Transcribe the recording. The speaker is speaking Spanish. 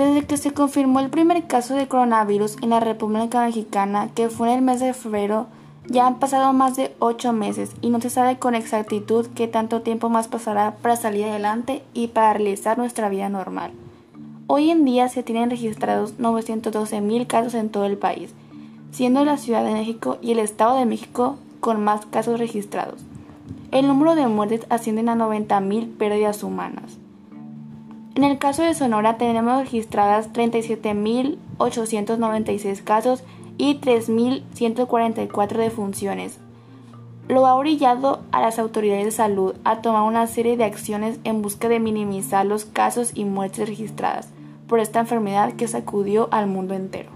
Desde que se confirmó el primer caso de coronavirus en la República Mexicana, que fue en el mes de febrero, ya han pasado más de ocho meses y no se sabe con exactitud qué tanto tiempo más pasará para salir adelante y para realizar nuestra vida normal. Hoy en día se tienen registrados 912 mil casos en todo el país, siendo la Ciudad de México y el Estado de México con más casos registrados. El número de muertes ascienden a 90.000 pérdidas humanas. En el caso de Sonora tenemos registradas 37.896 casos y 3.144 defunciones. Lo ha orillado a las autoridades de salud a tomar una serie de acciones en busca de minimizar los casos y muertes registradas por esta enfermedad que sacudió al mundo entero.